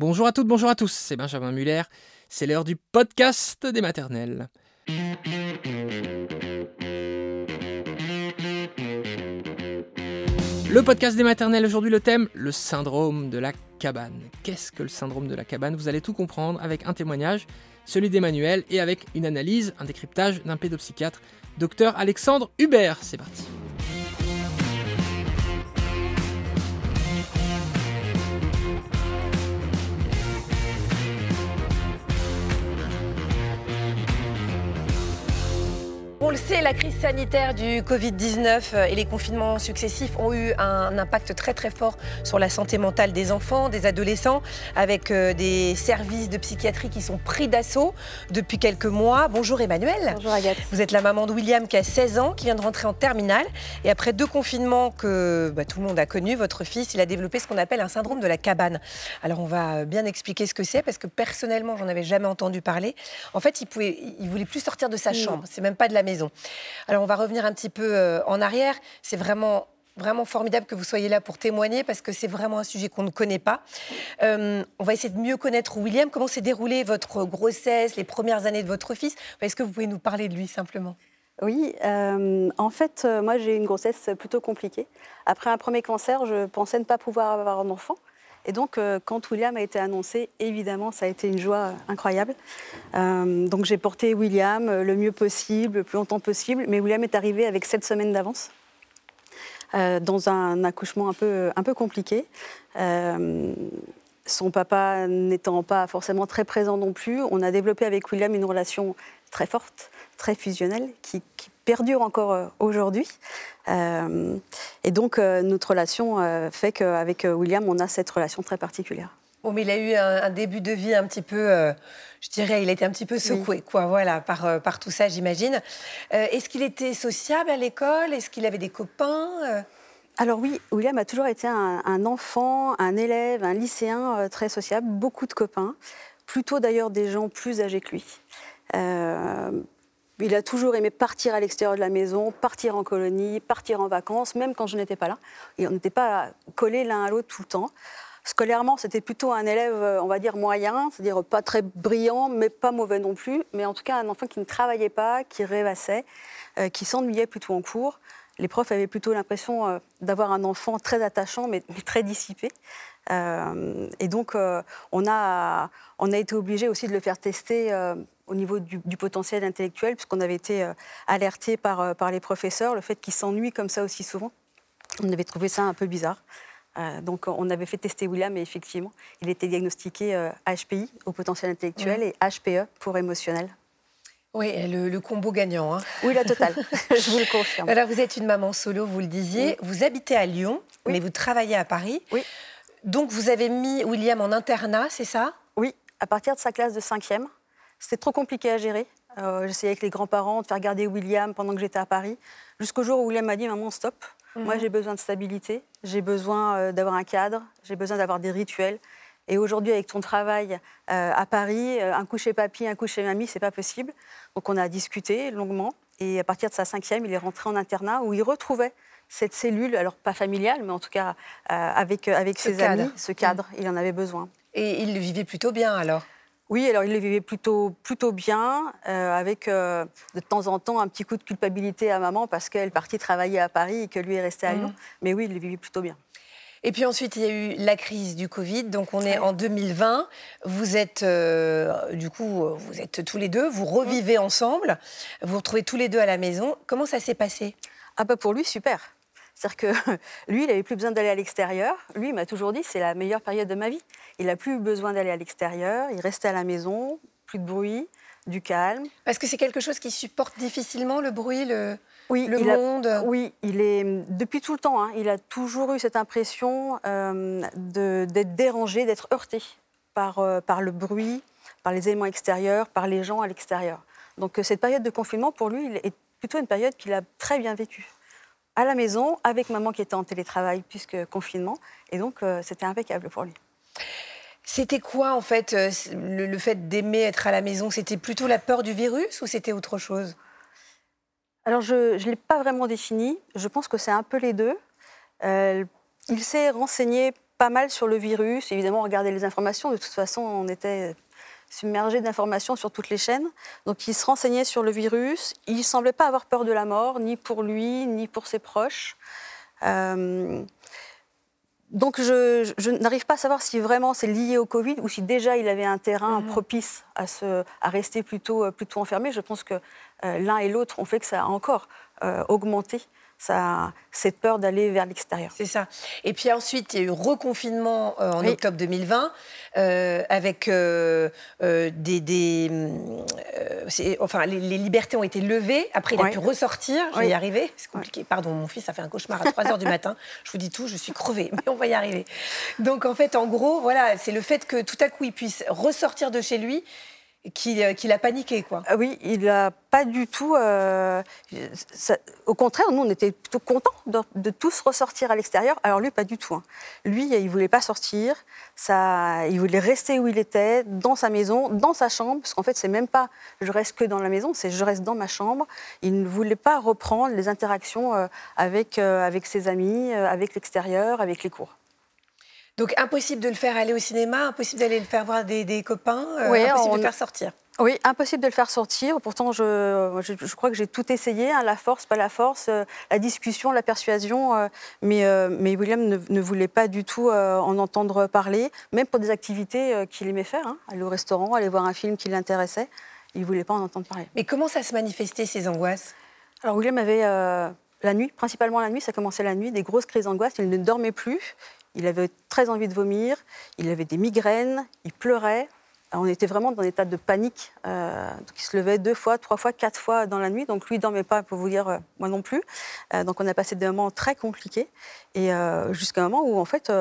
Bonjour à toutes, bonjour à tous, c'est Benjamin Muller, c'est l'heure du podcast des maternelles. Le podcast des maternelles, aujourd'hui le thème, le syndrome de la cabane. Qu'est-ce que le syndrome de la cabane? Vous allez tout comprendre avec un témoignage, celui d'Emmanuel, et avec une analyse, un décryptage d'un pédopsychiatre, docteur Alexandre Hubert. C'est parti. Le sait, la crise sanitaire du Covid-19 euh, et les confinements successifs ont eu un impact très très fort sur la santé mentale des enfants, des adolescents, avec euh, des services de psychiatrie qui sont pris d'assaut depuis quelques mois. Bonjour Emmanuel. Bonjour Agathe. Vous êtes la maman de William qui a 16 ans, qui vient de rentrer en terminale. Et après deux confinements que bah, tout le monde a connus, votre fils, il a développé ce qu'on appelle un syndrome de la cabane. Alors on va bien expliquer ce que c'est parce que personnellement, j'en avais jamais entendu parler. En fait, il pouvait, il voulait plus sortir de sa chambre. C'est même pas de la maison. Alors on va revenir un petit peu euh, en arrière. C'est vraiment vraiment formidable que vous soyez là pour témoigner parce que c'est vraiment un sujet qu'on ne connaît pas. Euh, on va essayer de mieux connaître William. Comment s'est déroulée votre grossesse, les premières années de votre fils? Est-ce que vous pouvez nous parler de lui simplement? Oui, euh, en fait, moi j'ai eu une grossesse plutôt compliquée. Après un premier cancer, je pensais ne pas pouvoir avoir un enfant. Et donc, euh, quand William a été annoncé, évidemment, ça a été une joie incroyable. Euh, donc, j'ai porté William euh, le mieux possible, le plus longtemps possible. Mais William est arrivé avec sept semaines d'avance, dans un accouchement un peu, compliqué. son papa n'étant pas forcément très présent non plus, on a développé avec William une relation très forte, très fusionnelle, qui perdure encore aujourd'hui. Euh, et donc, euh, notre relation euh, fait qu'avec William, on a cette relation très particulière. Bon, mais il a eu un, début de vie un petit peu, je dirais, il a été un petit peu secoué, quoi, voilà, par, par tout ça, j'imagine. Est-ce qu'il était sociable à l'école? Est-ce qu'il avait des copains alors oui, William a toujours été un, un, enfant, un élève, un lycéen très sociable, beaucoup de copains, plutôt d'ailleurs des gens plus âgés que lui. Il a toujours aimé partir à l'extérieur de la maison, partir en colonie, partir en vacances, même quand je n'étais pas là. Et on n'était pas collés l'un à l'autre tout le temps. Scolairement, c'était plutôt un élève, on va dire, moyen, c'est-à-dire pas très brillant, mais pas mauvais non plus. Mais en tout cas, un enfant qui ne travaillait pas, qui rêvassait, euh, qui s'ennuyait plutôt en cours. Les profs avaient plutôt l'impression euh, d'avoir un enfant très attachant, mais, très dissipé. Euh, et donc, on, a, on a été obligé aussi de le faire tester au niveau du, potentiel intellectuel, puisqu'on avait été euh, alerté par, euh, par les professeurs, le fait qu'il s'ennuie comme ça aussi souvent. On avait trouvé ça un peu bizarre. Euh, donc on avait fait tester William et effectivement, il était diagnostiqué HPI au potentiel intellectuel et HPE pour émotionnel. Oui, le, combo gagnant. Hein. Oui, la totale, je vous le confirme. Alors vous êtes une maman solo, vous le disiez. Vous habitez à Lyon, mais vous travaillez à Paris. Oui. Donc vous avez mis William en internat, c'est ça? Oui, à partir de sa classe de cinquième. C'était trop compliqué à gérer. Euh, J'essayais avec les grands-parents de faire garder William pendant que j'étais à Paris. Jusqu'au jour où William m'a dit Maman, stop. Moi, mhm. j'ai besoin de stabilité. J'ai besoin euh, d'avoir un cadre. J'ai besoin d'avoir des rituels. Et aujourd'hui, avec ton travail euh, à Paris, un coup chez papy, un coup chez mamie, c'est pas possible. Donc, on a discuté longuement. Et à partir de sa cinquième, il est rentré en internat où il retrouvait cette cellule, alors pas familiale, mais en tout cas avec, avec ses amis, ce cadre. Il en avait besoin. Et il le vivait plutôt bien alors? Oui, alors il le vivait plutôt, plutôt bien, euh, avec euh, de temps en temps un petit coup de culpabilité à maman parce qu'elle partit travailler à Paris et que lui est resté à Lyon. Mmh. Mais oui, il le vivait plutôt bien. Et puis ensuite, il y a eu la crise du Covid. Donc on est en 2020. Vous êtes, euh, du coup, vous êtes tous les deux. Vous revivez mmh. ensemble. Vous vous retrouvez tous les deux à la maison. Comment ça s'est passé? Ah bah pour lui, super. C'est-à-dire que lui, il n'avait plus besoin d'aller à l'extérieur. Lui, il m'a toujours dit, c'est la meilleure période de ma vie. Il n'a plus besoin d'aller à l'extérieur, il restait à la maison, plus de bruit, du calme. Parce que c'est quelque chose qui supporte difficilement le bruit, le, oui, le monde Oui, il est, depuis tout le temps, hein, il a toujours eu cette impression euh, d'être dérangé, d'être heurté par, euh, par le bruit, par les éléments extérieurs, par les gens à l'extérieur. Donc euh, cette période de confinement, pour lui, est plutôt une période qu'il a très bien vécue à la maison, avec maman qui était en télétravail puisque confinement. Et donc, c'était impeccable pour lui. C'était quoi en fait euh, le, fait d'aimer être à la maison? C'était plutôt la peur du virus ou c'était autre chose? Alors je ne l'ai pas vraiment défini. Je pense que c'est un peu les deux. Euh, il s'est renseigné pas mal sur le virus. Évidemment, on regardait les informations. De toute façon, on était submergé d'informations sur toutes les chaînes. Donc il se renseignait sur le virus. Il ne semblait pas avoir peur de la mort, ni pour lui, ni pour ses proches. Euh, donc je, n'arrive pas à savoir si vraiment c'est lié au Covid ou si déjà il avait un terrain mhm. propice à, se, à rester plutôt, plutôt enfermé. Je pense que euh, l'un et l'autre ont fait que ça a encore euh, augmenté ça, cette peur d'aller vers l'extérieur. C'est ça. Et puis ensuite, il y a eu reconfinement euh, en octobre 2020 euh, avec euh, des, enfin, les, libertés ont été levées. Après, il a pu ressortir. Je vais y arriver. C'est compliqué. Pardon, mon fils a fait un cauchemar à 3 h du matin. Je vous dis tout, je suis crevée, mais on va y arriver. Donc en fait, en gros, voilà, c'est le fait que tout à coup, il puisse ressortir de chez lui euh, qu'il a paniqué, quoi. Ah oui, il n'a pas du tout. Euh, au contraire, nous, on était plutôt contents de, tous ressortir à l'extérieur. Alors lui, pas du tout. Hein. Lui, il voulait pas sortir. Il voulait rester où il était, dans sa maison, dans sa chambre, parce qu'en fait, c'est même pas je reste que dans la maison, c'est je reste dans ma chambre. Il ne voulait pas reprendre les interactions euh, avec, avec ses amis, avec l'extérieur, avec les cours. Donc impossible de le faire aller au cinéma, impossible d'aller le faire voir des, copains, euh, impossible de le faire sortir. Oui, impossible de le faire sortir. Pourtant, je, je, crois que j'ai tout essayé, hein, la force, pas la force, euh, la discussion, la persuasion. Euh, mais, mais, William ne, voulait pas du tout en entendre parler, même pour des activités qu'il aimait faire, hein, aller au restaurant, aller voir un film qui l'intéressait. Il ne voulait pas en entendre parler. Mais comment ça se manifestait, ces angoisses? Alors, William avait la nuit, principalement la nuit, ça commençait la nuit, des grosses crises d'angoisse. Il ne dormait plus. Il avait très envie de vomir, il avait des migraines, il pleurait. on était vraiment dans un état de panique. Euh, il se levait deux fois, trois fois, quatre fois dans la nuit. Donc lui, il dormait pas, pour vous dire, euh, moi non plus. Euh, donc on a passé des moments très compliqués. Et jusqu'à un moment où, en fait,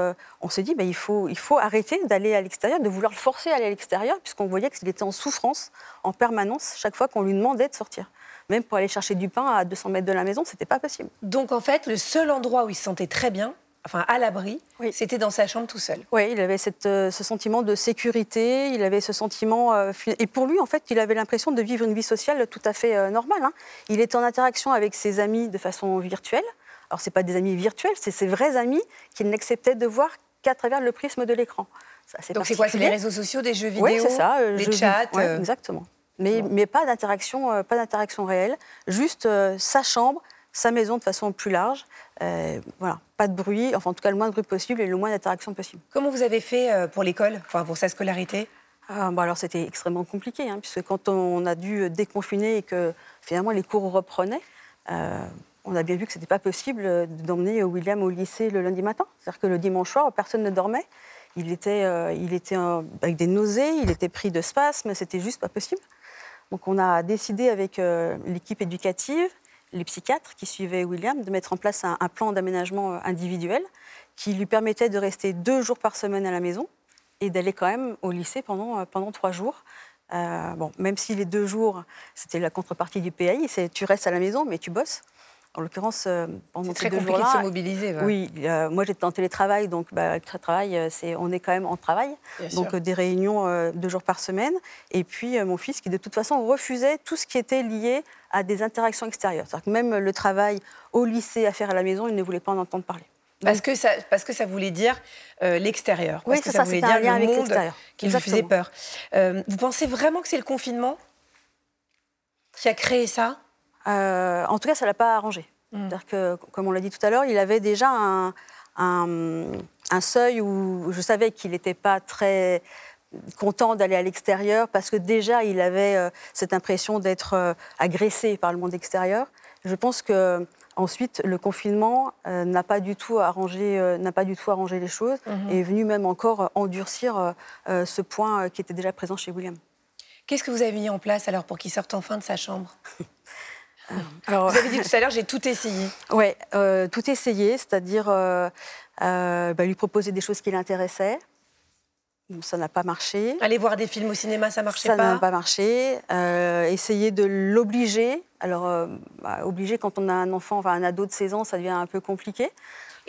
on s'est dit, bah, il, faut, il faut arrêter d'aller à l'extérieur, de vouloir le forcer à aller à l'extérieur, puisqu'on voyait qu'il était en souffrance en permanence chaque fois qu'on lui demandait de sortir. Même pour aller chercher du pain à 200 mètres de la maison, c'était pas possible. Donc en fait, le seul endroit où il se sentait très bien, enfin à l'abri, c'était dans sa chambre tout seul. Oui, il avait euh, ce sentiment de sécurité, il avait ce sentiment... Euh, et pour lui, en fait, il avait l'impression de vivre une vie sociale tout à fait euh, normale. Hein. Il était en interaction avec ses amis de façon virtuelle. Alors, ce pas des amis virtuels, c'est ses vrais amis qu'il n'acceptait de voir qu'à travers le prisme de l'écran. Donc c'est quoi C'est les réseaux sociaux, des jeux vidéo, oui, c'est ça, des chats Exactement. Mais, mais pas d'interaction, pas d'interaction réelle, juste sa chambre, sa maison de façon plus large. Euh, voilà, pas de bruit, enfin en tout cas le moins de bruit possible et le moins d'interaction possible. Comment vous avez fait euh, pour l'école, enfin pour sa scolarité? Ah, alors c'était extrêmement compliqué, hein, puisque quand on a dû déconfiner et que finalement les cours reprenaient, euh, on a bien vu que ce n'était pas possible d'emmener William au lycée le lundi matin. C'est-à-dire que le dimanche soir, personne ne dormait. Il était, il était avec des nausées, il était pris de spasmes, c'était juste pas possible. Donc on a décidé avec l'équipe éducative les psychiatres qui suivaient William de mettre en place un, plan d'aménagement euh, individuel qui lui permettait de rester deux jours par semaine à la maison et d'aller quand même au lycée pendant, euh, pendant trois jours. Euh, bon, même si les deux jours, c'était la contrepartie du PAI, c'est tu restes à la maison, mais tu bosses. En l'occurrence, pendant ces deux jours-là, de se mobiliser. Oui, moi j'étais en télétravail, donc bah, le travail, c'est on est quand même en travail, donc des réunions deux jours par semaine. Et puis mon fils, qui de toute façon refusait tout ce qui était lié à des interactions extérieures. C'est-à-dire que même le travail au lycée à faire à la maison, il ne voulait pas en entendre parler. Parce que, ça, parce que ça voulait dire euh, l'extérieur. Oui, que ça, voulait dire le monde qui lui faisait peur. Euh, vous pensez vraiment que c'est le confinement qui a créé ça? Euh, En tout cas, ça ne l'a pas arrangé. Que, comme on l'a dit tout à l'heure, il avait déjà un, un, un seuil où je savais qu'il n'était pas très content d'aller à l'extérieur parce que déjà il avait euh, cette impression d'être euh, agressé par le monde extérieur. Je pense que ensuite le confinement euh, n'a pas du tout arrangé n'a pas du tout arrangé les choses mhm. et est venu même encore endurcir ce point qui était déjà présent chez William. Qu'est-ce que vous avez mis en place alors pour qu'il sorte enfin de sa chambre? alors, Vous avez dit tout à l'heure, j'ai tout essayé. Oui, tout essayé, c'est-à-dire bah, lui proposer des choses qui l'intéressaient, ça n'a pas marché. Aller voir des films au cinéma, ça marchait pas Ça n'a pas marché. Euh, essayer de l'obliger. Alors, euh, bah, obliger quand on a un enfant, enfin un ado de 16 ans, ça devient un peu compliqué.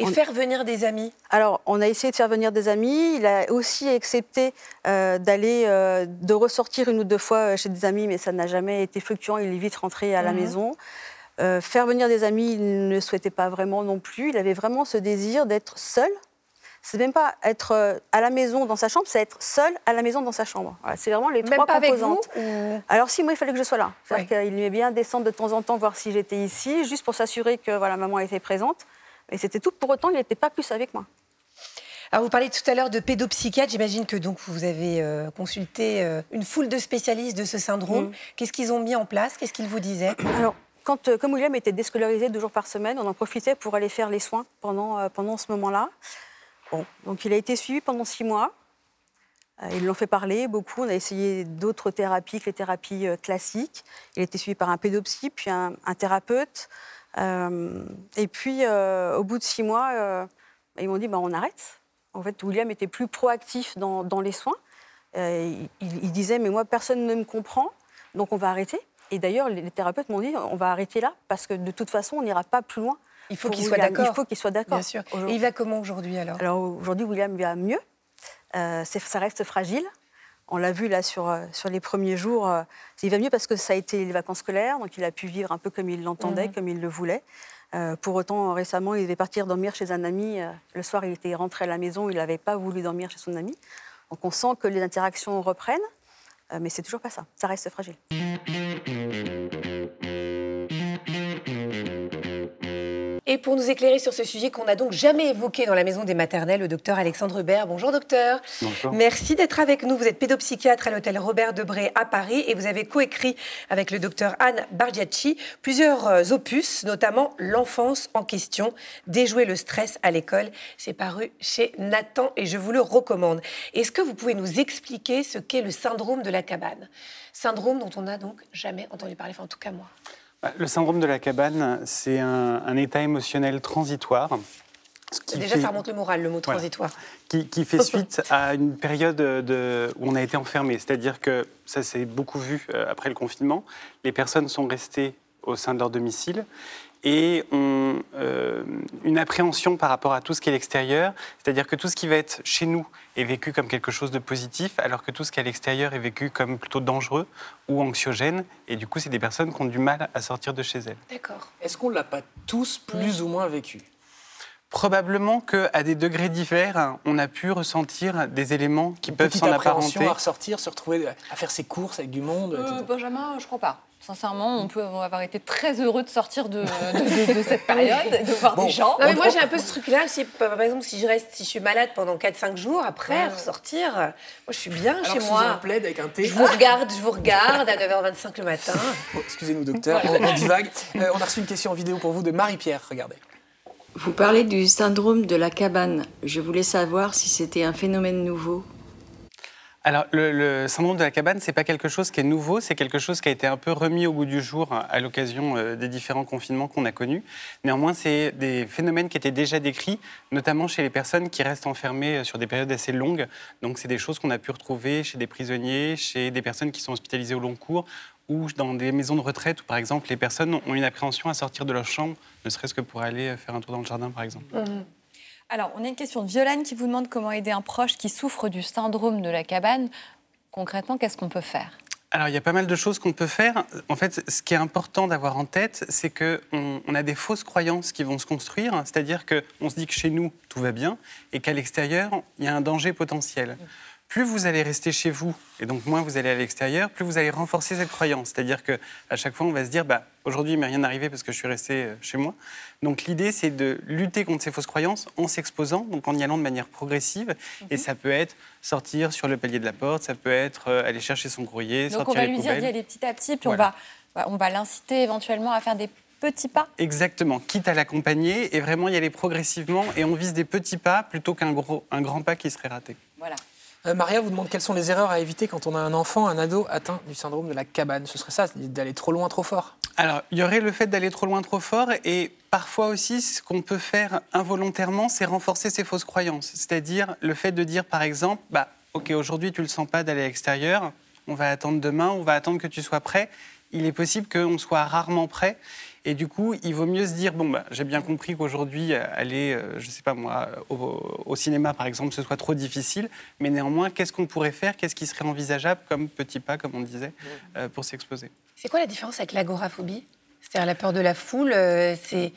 Et faire venir des amis Alors, on a essayé de faire venir des amis. Il a aussi accepté euh, d'aller, de ressortir une ou deux fois chez des amis, mais ça n'a jamais été fluctuant. Il est vite rentré à la mhm. maison. faire venir des amis, il ne souhaitait pas vraiment non plus. Il avait vraiment ce désir d'être seul c'est même pas être euh, à la maison dans sa chambre, c'est être seul à la maison dans sa chambre. Voilà, c'est vraiment les Même trois pas avec composantes. vous ou- Alors si moi il fallait que je sois là, c'est-à-dire Ouais. qu'il aimait bien descendre de temps en temps voir si j'étais ici, juste pour s'assurer que voilà maman était présente. Et c'était tout. Pour autant, il n'était pas plus avec moi. Alors, vous parliez tout à l'heure de pédopsychiatre. J'imagine que donc vous avez euh, consulté euh, une foule de spécialistes de ce syndrome. Mm. Qu'est-ce qu'ils ont mis en place? Qu'est-ce qu'ils vous disaient? Alors, quand, euh, comme William était déscolarisé deux jours par semaine, on en profitait pour aller faire les soins pendant, pendant ce moment-là. Bon, donc il a été suivi pendant six mois. Ils l'ont fait parler beaucoup. On a essayé d'autres thérapies que les thérapies classiques. Il a été suivi par un pédopsie, puis un, un thérapeute. Euh, et puis, euh, au bout de six mois, euh, ils m'ont dit bah, on arrête. En fait, William était plus proactif dans, dans les soins. Il, il disait mais moi, personne ne me comprend, donc on va arrêter. Et d'ailleurs, les thérapeutes m'ont dit on va arrêter là, parce que de toute façon, on n'ira pas plus loin. Il faut qu'il soit d'accord. Il faut qu'il soit d'accord. Bien sûr. Et il va comment aujourd'hui alors? Alors aujourd'hui, William va mieux. Euh, ça reste fragile. On l'a vu là sur, euh, sur les premiers jours. euh, il va mieux parce que ça a été les vacances scolaires, donc il a pu vivre un peu comme il l'entendait, Mhm. comme il le voulait. Euh, pour autant, récemment, il devait partir dormir chez un ami. Le soir, il était rentré à la maison, il n'avait pas voulu dormir chez son ami. Donc on sent que les interactions reprennent, euh, mais c'est toujours pas ça. Ça reste fragile. Et pour nous éclairer sur ce sujet qu'on n'a donc jamais évoqué dans la maison des maternelles, le docteur Alexandre Hubert. Bonjour docteur. Bonjour. Merci d'être avec nous. Vous êtes pédopsychiatre à l'hôtel Robert Debré à Paris et vous avez coécrit avec le docteur Anne Bargiacci plusieurs euh, opus, notamment L'enfance en question, déjouer le stress à l'école. C'est paru chez Nathan et je vous le recommande. Est-ce que vous pouvez nous expliquer ce qu'est le syndrome de la cabane? Syndrome dont on n'a donc jamais entendu parler, enfin en tout cas moi. Le syndrome de la cabane, c'est un, un état émotionnel transitoire. Déjà, fait- ça remonte le moral, le mot Voilà. transitoire. qui, qui fait suite à une période de, où on a été enfermé. C'est-à-dire que ça s'est beaucoup vu euh, après le confinement. Les personnes sont restées au sein de leur domicile et ont euh, une appréhension par rapport à tout ce qui est l'extérieur. C'est-à-dire que tout ce qui va être chez nous est vécu comme quelque chose de positif, alors que tout ce qui est à l'extérieur est vécu comme plutôt dangereux ou anxiogène. Et du coup, c'est des personnes qui ont du mal à sortir de chez elles. D'accord. Est-ce qu'on ne l'a pas tous plus ou moins vécu? Probablement qu'à des degrés divers, on a pu ressentir des éléments qui Une peuvent petite s'en appréhension apparenter. à ressortir, se retrouver à faire ses courses avec du monde. Euh. Benjamin, je crois pas. Sincèrement, on peut avoir été très heureux de sortir de, de- de- de cette période, de voir Bon. des gens. Non, mais On- moi, j'ai un peu ce truc-là. Si, par exemple, si je reste, si je suis malade pendant 4-5 jours, après, Ouais. ressortir, moi, je suis bien Alors, chez un moi. plaid avec un thé. Je vous regarde, je vous regarde à 9h25 le matin. Oh, Excusez-nous, docteur, on, on divague. Euh, on a reçu une question en vidéo pour vous de Marie-Pierre. Regardez. Vous parlez du syndrome de la cabane. Je voulais savoir si c'était un phénomène nouveau. Alors, le, syndrome de la cabane, c'est pas quelque chose qui est nouveau, c'est quelque chose qui a été un peu remis au goût du jour à l'occasion euh, des différents confinements qu'on a connus. Néanmoins, c'est des phénomènes qui étaient déjà décrits, notamment chez les personnes qui restent enfermées euh, sur des périodes assez longues. Donc, c'est des choses qu'on a pu retrouver chez des prisonniers, chez des personnes qui sont hospitalisées au long cours ou dans des maisons de retraite où, par exemple, les personnes ont une appréhension à sortir de leur chambre, ne serait-ce que pour aller euh, faire un tour dans le jardin, par exemple. Alors, on a une question de Violaine qui vous demande comment aider un proche qui souffre du syndrome de la cabane. Concrètement, qu'est-ce qu'on peut faire? Alors, il y a pas mal de choses qu'on peut faire. En fait, ce qui est important d'avoir en tête, c'est qu'on on a des fausses croyances qui vont se construire. C'est-à-dire qu'on se dit que chez nous, tout va bien, et qu'à l'extérieur, il y a un danger potentiel. Plus vous allez rester chez vous, et donc moins vous allez à l'extérieur, plus vous allez renforcer cette croyance. C'est-à-dire qu'à chaque fois, on va se dire, bah, aujourd'hui, il m'est rien arrivé parce que je suis resté euh, chez moi. Donc l'idée, c'est de lutter contre ces fausses croyances en s'exposant, donc en y allant de manière progressive. Et ça peut être sortir sur le palier de la porte, ça peut être euh, aller chercher son courrier, Donc, on sortir va les lui dire d'y aller petit à petit, puis Voilà. on va, on va l'inciter éventuellement à faire des petits pas. Exactement, quitte à l'accompagner et vraiment y aller progressivement et on vise des petits pas plutôt qu'un gros, un grand pas qui serait raté. Voilà. Euh, Maria vous demande quelles sont les erreurs à éviter quand on a un enfant, un ado atteint du syndrome de la cabane. Ce serait ça, d'aller trop loin, trop fort. Alors, il y aurait le fait d'aller trop loin, trop fort et parfois aussi ce qu'on peut faire involontairement, c'est renforcer ses fausses croyances. C'est-à-dire le fait de dire par exemple, bah, ok, aujourd'hui tu le sens pas d'aller à l'extérieur, on va attendre demain, on va attendre que tu sois prêt. Il est possible qu'on soit rarement prêt. Et du coup, il vaut mieux se dire bon, bah, j'ai bien compris qu'aujourd'hui, euh, aller, euh, je sais pas moi, au, au cinéma par exemple, ce soit trop difficile. Mais néanmoins, qu'est-ce qu'on pourrait faire? Qu'est-ce qui serait envisageable comme petit pas, comme on disait, euh, pour s'exposer? C'est quoi la différence avec l'agoraphobie? C'est-à-dire la peur de la foule. euh, c'est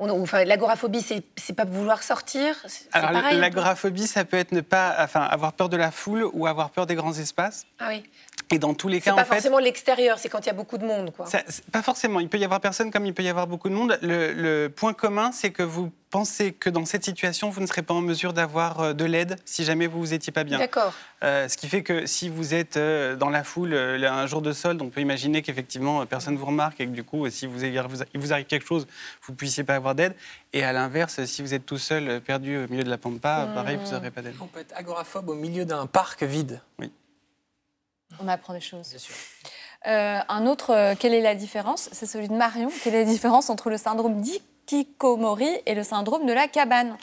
Enfin, l'agoraphobie, c'est c'est pas vouloir sortir? c'est- c'est Alors, pareil, l'agoraphobie, ça peut être ne pas, enfin, avoir peur de la foule ou avoir peur des grands espaces. Ah oui. Et dans tous les C'est cas, pas en fait, forcément l'extérieur, c'est quand il y a beaucoup de monde, quoi. Ça- pas forcément. Il peut y avoir personne comme il peut y avoir beaucoup de monde. Le, le point commun, c'est que vous pensez que dans cette situation, vous ne serez pas en mesure d'avoir euh, de l'aide si jamais vous vous étiez pas bien. D'accord. Euh, ce qui fait que si vous êtes euh, dans la foule un jour de solde, on peut imaginer qu'effectivement personne vous remarque et que du coup, si vous, vous- il vous arrive quelque chose, vous ne puissiez pas avoir d'aide. Et à l'inverse, si vous êtes tout seul, perdu au milieu de la pampa, Mmh. pareil, vous n'aurez pas d'aide. On peut être agoraphobe au milieu d'un parc vide. On apprend des choses. Sûr. Euh, un autre, euh, quelle est la différence? C'est celui de Marion. Quelle est la différence entre le syndrome d'Ikikomori et le syndrome de la cabane?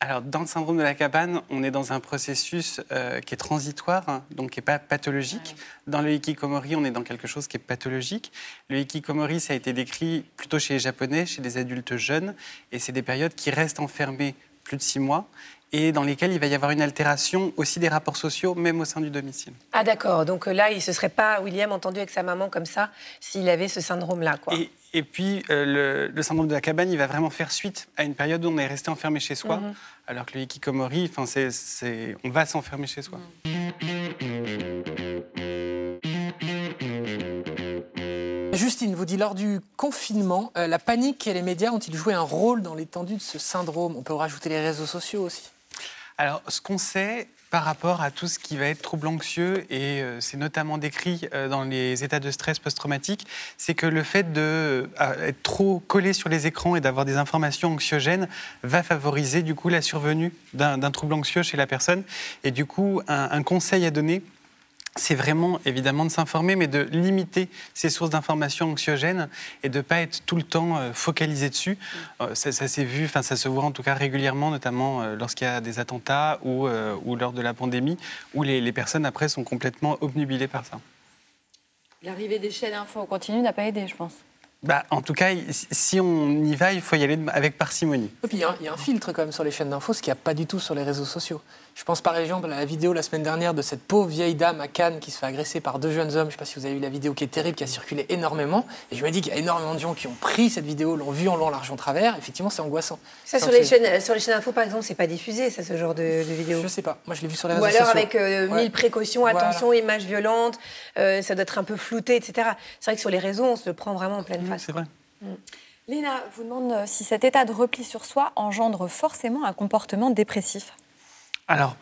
Alors, dans le syndrome de la cabane, on est dans un processus euh, qui est transitoire, hein, donc qui n'est pas pathologique. Dans le hikikomori, on est dans quelque chose qui est pathologique. Le hikikomori, ça a été décrit plutôt chez les Japonais, chez les adultes jeunes, et c'est des périodes qui restent enfermées plus de six mois et dans lesquelles il va y avoir une altération aussi des rapports sociaux, même au sein du domicile. Ah d'accord, donc euh, là, il ne se serait pas, William, entendu avec sa maman comme ça, s'il avait ce syndrome-là, quoi. Et, et puis, euh, le, le syndrome de la cabane, il va vraiment faire suite à une période où on est resté enfermé chez soi, Mhm. alors que le hikikomori, enfin, c'est, c'est- on va s'enfermer chez soi. Justine vous dit lors du confinement, euh, la panique et les médias ont-ils joué un rôle dans l'étendue de ce syndrome? On peut rajouter les réseaux sociaux aussi. Alors, ce qu'on sait par rapport à tout ce qui va être trouble anxieux, et euh, c'est notamment décrit euh, dans les états de stress post-traumatique, c'est que le fait d'être être trop collé sur les écrans et d'avoir des informations anxiogènes va favoriser du coup la survenue d'un d'un trouble anxieux chez la personne. Et du coup, un, un conseil à donner, c'est vraiment évidemment de s'informer, mais de limiter ces sources d'informations anxiogènes et de ne pas être tout le temps euh, focalisé dessus. Euh, ça ça s'est vu, enfin ça se voit en tout cas régulièrement, notamment euh, lorsqu'il y a des attentats ou, euh, ou lors de la pandémie, où les, les personnes après sont complètement obnubilées par ça. L'arrivée des chaînes info en continu n'a pas aidé, je pense. Bah, en tout cas, si on y va, il faut y aller avec parcimonie. Et puis il y, a un- il y a un filtre quand même sur les chaînes d'infos, ce qu'il n'y a pas du tout sur les réseaux sociaux. Je pense par exemple à la vidéo la semaine dernière de cette pauvre vieille dame à Cannes qui se fait agresser par deux jeunes hommes. Je ne sais pas si vous avez vu la vidéo qui est terrible, qui a circulé énormément. Et je me dis qu'il y a énormément de gens qui ont pris cette vidéo, l'ont vue en long, large, en travers. Effectivement, c'est angoissant. Ça, sur les, chaînes, sur les chaînes info, par exemple, c'est pas diffusé, ça, ce genre de, de vidéo. Je sais pas. Moi, je l'ai vu sur les Ou réseaux alors sociaux. avec euh, Ouais. mille précautions, Voilà. attention, images violentes, euh, ça doit être un peu flouté, etc. C'est vrai que sur les réseaux, on se le prend vraiment en pleine face. C'est vrai. Léna vous demande euh, si cet état de repli sur soi engendre forcément un comportement dépressif. Alors,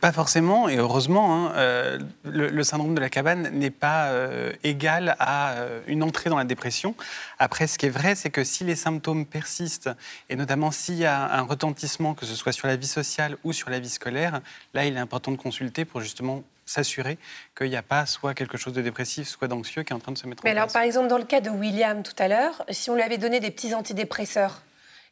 pas forcément, et heureusement, hein, euh, le, le syndrome de la cabane n'est pas euh, égal à euh, une entrée dans la dépression. Après, ce qui est vrai, c'est que si les symptômes persistent, et notamment s'il y a un retentissement, que ce soit sur la vie sociale ou sur la vie scolaire, là, il est important de consulter pour justement s'assurer qu'il n'y a pas soit quelque chose de dépressif, soit d'anxieux qui est en train de se mettre Mais en alors, place. par exemple, dans le cas de William tout à l'heure, si on lui avait donné des petits antidépresseurs,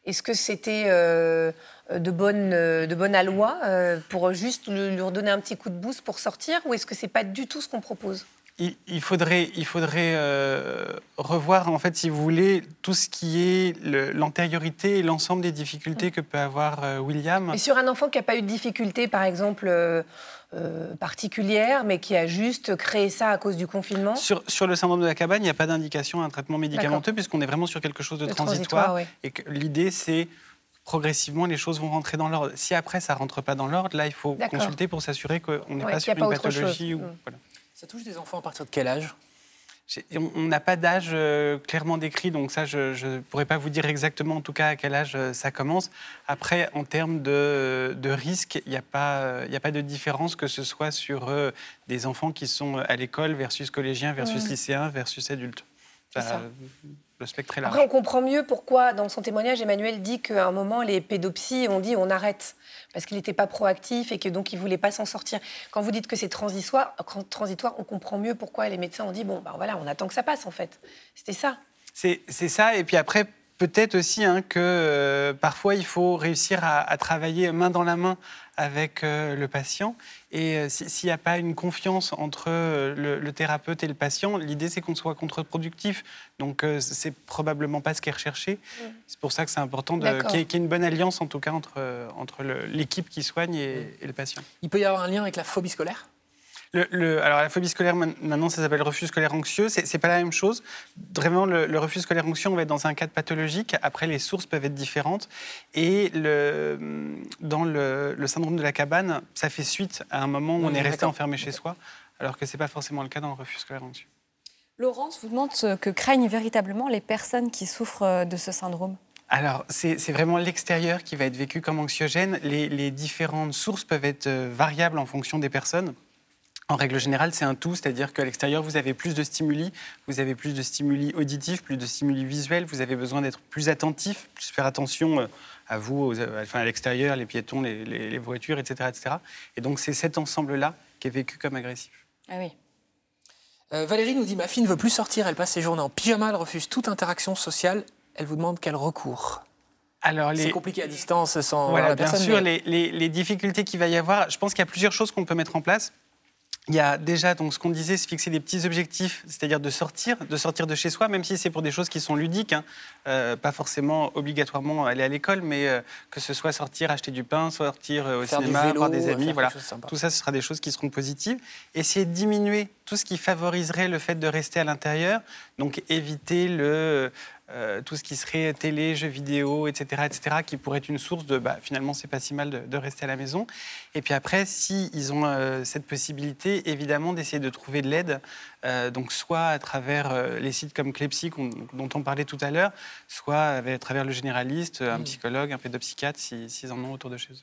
est-ce que c'était euh, de bonne, euh, aloi euh, pour juste lui redonner un petit coup de boost pour sortir ou est-ce que c'est pas du tout ce qu'on propose? Il, il faudrait, il faudrait euh, revoir, en fait, si vous voulez, tout ce qui est l'antériorité et l'ensemble des difficultés que peut avoir euh, William. Et sur un enfant qui n'a pas eu de difficulté, par exemple, euh, euh, particulière, mais qui a juste créé ça à cause du confinement Sur, sur le syndrome de la cabane, il n'y a pas d'indication à un traitement médicamenteux puisqu'on est vraiment sur quelque chose de transitoire. ouais. Et que l'idée, c'est progressivement, les choses vont rentrer dans l'ordre. Si après, ça rentre pas dans l'ordre, là, il faut consulter pour s'assurer qu'on n'est Ouais, pas sur une pathologie. Ou, Mm. voilà. Ça touche des enfants à partir de quel âge? On n'a pas d'âge euh, clairement décrit, donc ça, je ne pourrais pas vous dire exactement en tout cas à quel âge euh, ça commence. Après, en termes de, de risque, il n'y a, pas, euh, il y a pas de différence que ce soit sur euh, des enfants qui sont à l'école versus collégiens, versus lycéens, versus adultes. Ça. Le spectre est large. Après, on comprend mieux pourquoi, dans son témoignage, Emmanuel dit qu'à un moment, les pédopsies ont dit on arrête, parce qu'il n'était pas proactif et que donc il ne voulait pas s'en sortir. Quand vous dites que c'est transitoire, transitoire, on comprend mieux pourquoi les médecins ont dit bon, ben voilà, on attend que ça passe en fait. C'était ça. C'est c'est ça. Et puis après, peut-être aussi hein, que euh, parfois, il faut réussir à, à travailler main dans la main avec euh, le patient. Et euh, si- s'il n'y a pas une confiance entre euh, le, le thérapeute et le patient, l'idée, c'est qu'on soit contre-productif. Donc, euh, c'est probablement pas ce qui est recherché. C'est pour ça que c'est important qu'il y, ait- qu'il y ait une bonne alliance, en tout cas, entre, entre l'équipe qui soigne et, et le patient. Il peut y avoir un lien avec la phobie scolaire? Le, le- alors la phobie scolaire, maintenant, ça s'appelle refus scolaire anxieux. C'est pas la même chose. Vraiment, le, le refus scolaire anxieux, on va être dans un cadre pathologique. Après, les sources peuvent être différentes. Et le, dans le, le syndrome de la cabane, ça fait suite à un moment où on est resté enfermé chez soi, alors que c'est pas forcément le cas dans le refus scolaire anxieux. Laurence vous demande ce que craignent véritablement les personnes qui souffrent euh, de ce syndrome. Alors, c'est vraiment l'extérieur qui va être vécu comme anxiogène. Les, les différentes sources peuvent être euh, variables en fonction des personnes. En règle générale, c'est un tout, c'est-à-dire qu'à l'extérieur, vous avez plus de stimuli, vous avez plus de stimuli auditifs, plus de stimuli visuels, vous avez besoin d'être plus attentif, plus faire attention euh, à vous, aux- euh, enfin, à l'extérieur, les piétons, les, les- les voitures, etc., etc. Et donc, c'est cet ensemble-là qui est vécu comme agressif. Ah oui. Euh, Valérie nous dit Ma fille ne veut plus sortir, elle passe ses journées en pyjama, elle refuse toute interaction sociale. Elle vous demande quel recours. Alors, C'est les, compliqué à distance sans Voilà, la bien personne. sûr, mais- les, les- les difficultés qu'il va y avoir, je pense qu'il y a plusieurs choses qu'on peut mettre en place. Il y a déjà, donc, ce qu'on disait, se fixer des petits objectifs, c'est-à-dire de sortir, de sortir de chez soi, même si c'est pour des choses qui sont ludiques, hein. Euh, pas forcément obligatoirement aller à l'école, mais euh, que ce soit sortir, acheter du pain, sortir euh, au Faire cinéma, vélo, voir des amis, voilà. Tout ça, ce sera des choses qui seront positives. Essayer de diminuer tout ce qui favoriserait le fait de rester à l'intérieur, donc éviter le, euh, tout ce qui serait télé, jeux vidéo, etc., etc., qui pourrait être une source de, bah, finalement, c'est pas si mal de, de rester à la maison. Et puis après, si ils ont euh, cette possibilité, évidemment, d'essayer de trouver de l'aide, euh, donc soit à travers les sites comme Clepsy, dont on parlait tout à l'heure, soit à travers le généraliste, un Mm. psychologue, un pédopsychiatre, si- s'ils en ont autour de chez eux.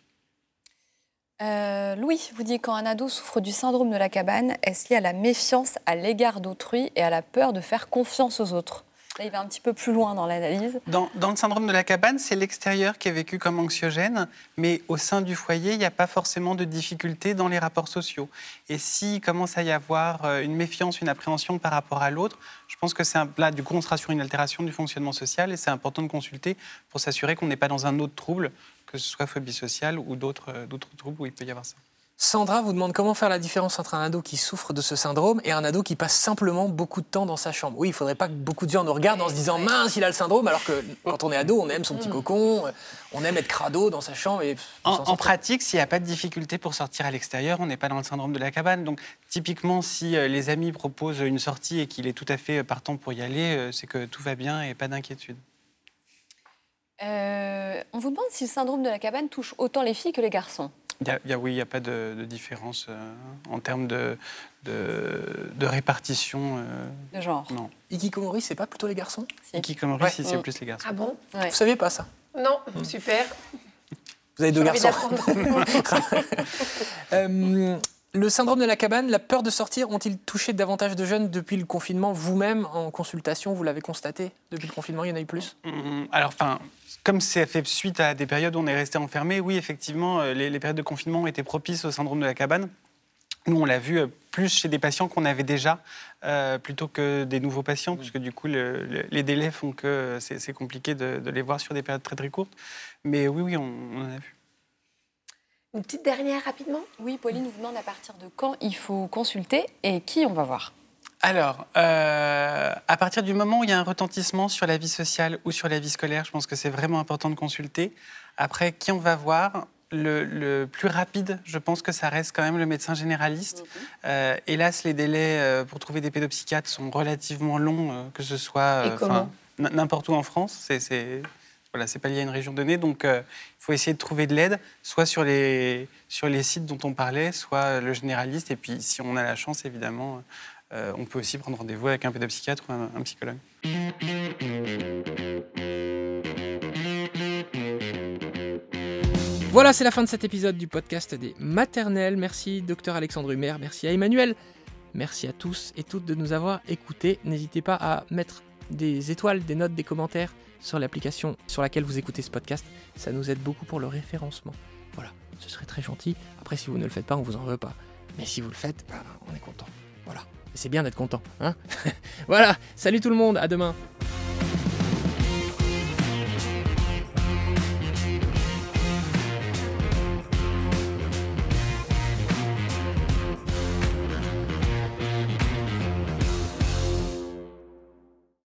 Euh, Louis vous dit quand un ado souffre du syndrome de la cabane, est-ce lié à la méfiance à l'égard d'autrui et à la peur de faire confiance aux autres? Là, il va un petit peu plus loin dans l'analyse. Dans, le syndrome de la cabane, c'est l'extérieur qui est vécu comme anxiogène, mais au sein du foyer, il n'y a pas forcément de difficultés dans les rapports sociaux. Et s'il commence à y avoir euh, une méfiance, une appréhension par rapport à l'autre, je pense que c'est là, du coup, on sera sur une altération du fonctionnement social et c'est important de consulter pour s'assurer qu'on n'est pas dans un autre trouble, que ce soit phobie sociale ou d'autres euh, d'autres troubles où il peut y avoir ça. Sandra vous demande comment faire la différence entre un ado qui souffre de ce syndrome et un ado qui passe simplement beaucoup de temps dans sa chambre. Oui, il faudrait pas que beaucoup de gens nous regardent en se disant mince, il a le syndrome, alors que quand on est ado, on aime son petit cocon, euh, on aime être crado dans sa chambre. Et En, pratique, s'il n'y a pas de difficulté pour sortir à l'extérieur, on n'est pas dans le syndrome de la cabane. Donc, typiquement, si euh, les amis proposent une sortie et qu'il est tout à fait euh, partant pour y aller, c'est que tout va bien et pas d'inquiétude. Euh, on vous demande si le syndrome de la cabane touche autant les filles que les garçons. Il y a- il y a- oui, il n'y a pas de, de différence euh, en termes de, de, de répartition. euh, De genre. non. Ikikomori, c'est pas plutôt les garçons? Si. Ikikomori, Ouais. si, c'est plus les garçons. Ah bon? Ouais. Vous saviez pas ça? Non, super. Vous avez deux garçons. Euh, le syndrome de la cabane, la peur de sortir, ont-ils touché davantage de jeunes depuis le confinement? Vous-même, en consultation, vous l'avez constaté? Depuis le confinement, il y en a eu plus? Hum, Alors, enfin, comme ça fait suite à des périodes où on est resté enfermé, oui, effectivement, euh, les, périodes de confinement été propices au syndrome de la cabane. Nous, on l'a vu euh, plus chez des patients qu'on avait déjà, euh, plutôt que des nouveaux patients, puisque du coup, le- le- les délais font que c'est c'est compliqué de, les voir sur des périodes très très courtes. Mais oui, oui, on, on en a vu. Une petite dernière rapidement Oui, Pauline vous demande à partir de quand il faut consulter et qui on va voir? Alors, euh, à partir du moment où il y a un retentissement sur la vie sociale ou sur la vie scolaire, je pense que c'est vraiment important de consulter. Après, qui on va voir? Le, le plus rapide, je pense que ça reste quand même le médecin généraliste. Euh, hélas, les délais euh, pour trouver des pédopsychiatres sont relativement longs, que ce soit n'importe où en France. C'est, voilà, c'est pas lié à une région donnée, donc euh, il faut essayer de trouver de l'aide, soit sur les, sur les sites dont on parlait, soit le généraliste. Et puis, si on a la chance, évidemment, euh, on peut aussi prendre rendez-vous avec un pédopsychiatre ou un, psychologue. Voilà, c'est la fin de cet épisode du podcast des maternelles. Merci, docteur Alexandre Humer. Merci à Emmanuel. Merci à tous et toutes de nous avoir écoutés. N'hésitez pas à mettre des étoiles, des notes, des commentaires sur l'application sur laquelle vous écoutez ce podcast. Ça nous aide beaucoup pour le référencement. Voilà, ce serait très gentil. Après, si vous ne le faites pas, on vous en veut pas. Mais si vous le faites, bah, on est content. Voilà. C'est bien d'être content. Hein voilà, salut tout le monde, à demain.